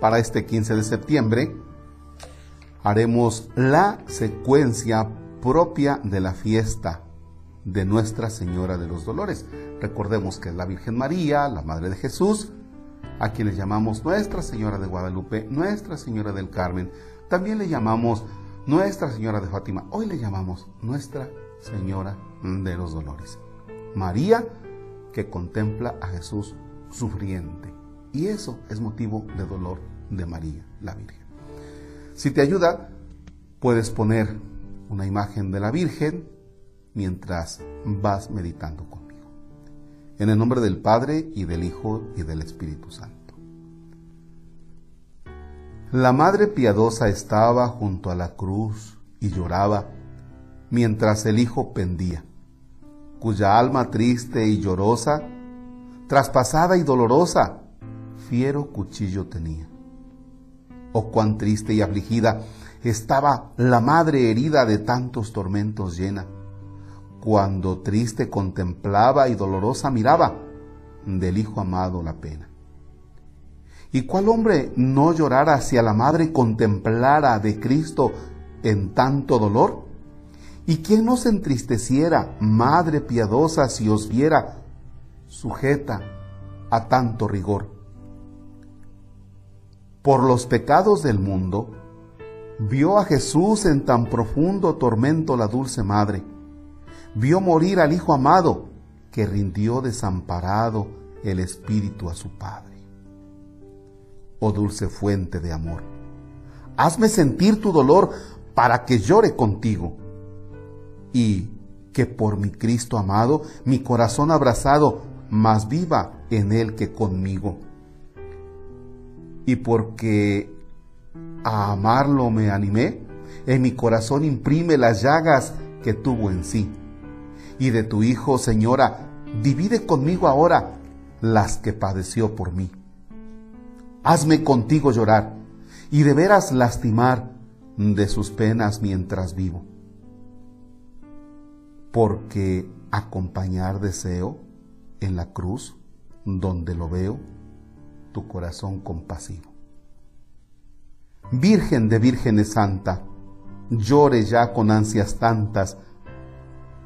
para este 15 de septiembre, haremos la secuencia propia de la fiesta de Nuestra Señora de los Dolores. Recordemos que es la Virgen María, la Madre de Jesús, a quien le llamamos Nuestra Señora de Guadalupe, Nuestra Señora del Carmen. También le llamamos Nuestra Señora de Fátima. Hoy le llamamos Nuestra Señora de los Dolores. María que contempla a Jesús sufriente. Y eso es motivo de dolor de María, la Virgen. Si te ayuda, puedes poner una imagen de la Virgen mientras vas meditando conmigo. En el nombre del Padre y del Hijo y del Espíritu Santo. La Madre piadosa estaba junto a la cruz y lloraba mientras el Hijo pendía, cuya alma triste y llorosa, traspasada y dolorosa, fiero cuchillo tenía. Oh, cuán triste y afligida estaba la madre herida de tantos tormentos llena, cuando triste contemplaba y dolorosa miraba del Hijo amado la pena. ¿Y cuál hombre no llorara si a la madre contemplara de Cristo en tanto dolor? ¿Y quién no se entristeciera, madre piadosa, si os viera sujeta a tanto rigor? Por los pecados del mundo, vio a Jesús en tan profundo tormento la dulce madre. Vio morir al Hijo amado, que rindió desamparado el Espíritu a su Padre. Oh dulce fuente de amor, hazme sentir tu dolor para que llore contigo y que por mi Cristo amado, mi corazón abrazado, más viva en él que conmigo. Y porque a amarlo me animé, en mi corazón imprime las llagas que tuvo en sí. Y de tu Hijo, Señora, divide conmigo ahora las que padeció por mí. Hazme contigo llorar y de veras lastimar de sus penas mientras vivo porque acompañar deseo en la cruz, donde lo veo, tu corazón compasivo. Virgen de vírgenes santa, llore ya con ansias tantas,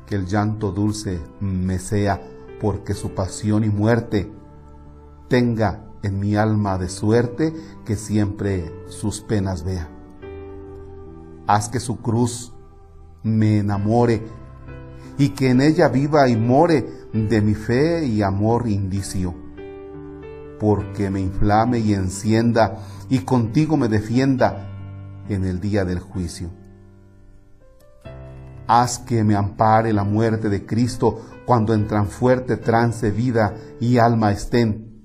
que el llanto dulce me sea, porque su pasión y muerte tenga en mi alma de suerte que siempre sus penas vea. Haz que su cruz me enamore y que en ella viva y more de mi fe y amor indicio. Porque me inflame y encienda y contigo me defienda en el día del juicio. Haz que me ampare la muerte de Cristo cuando en tan fuerte trance vida y alma estén,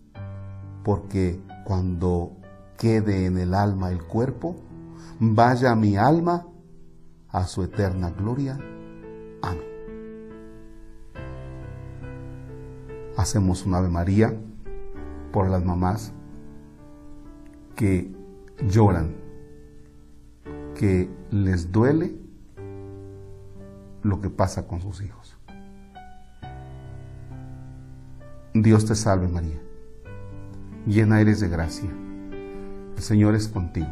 porque cuando quede en el alma el cuerpo, vaya mi alma a su eterna gloria. Amén. hacemos un Ave María por las mamás que lloran, que les duele lo que pasa con sus hijos. Dios te salve María, llena eres de gracia, el Señor es contigo.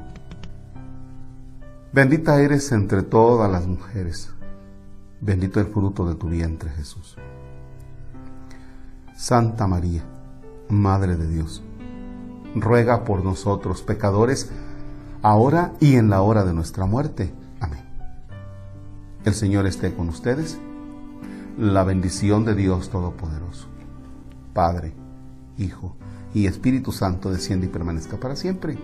Bendita eres entre todas las mujeres, bendito el fruto de tu vientre Jesús. Santa María, Madre de Dios, ruega por nosotros pecadores, ahora y en la hora de nuestra muerte. Amén. El Señor esté con ustedes. La bendición de Dios Todopoderoso, Padre, Hijo y Espíritu Santo, desciende y permanezca para siempre.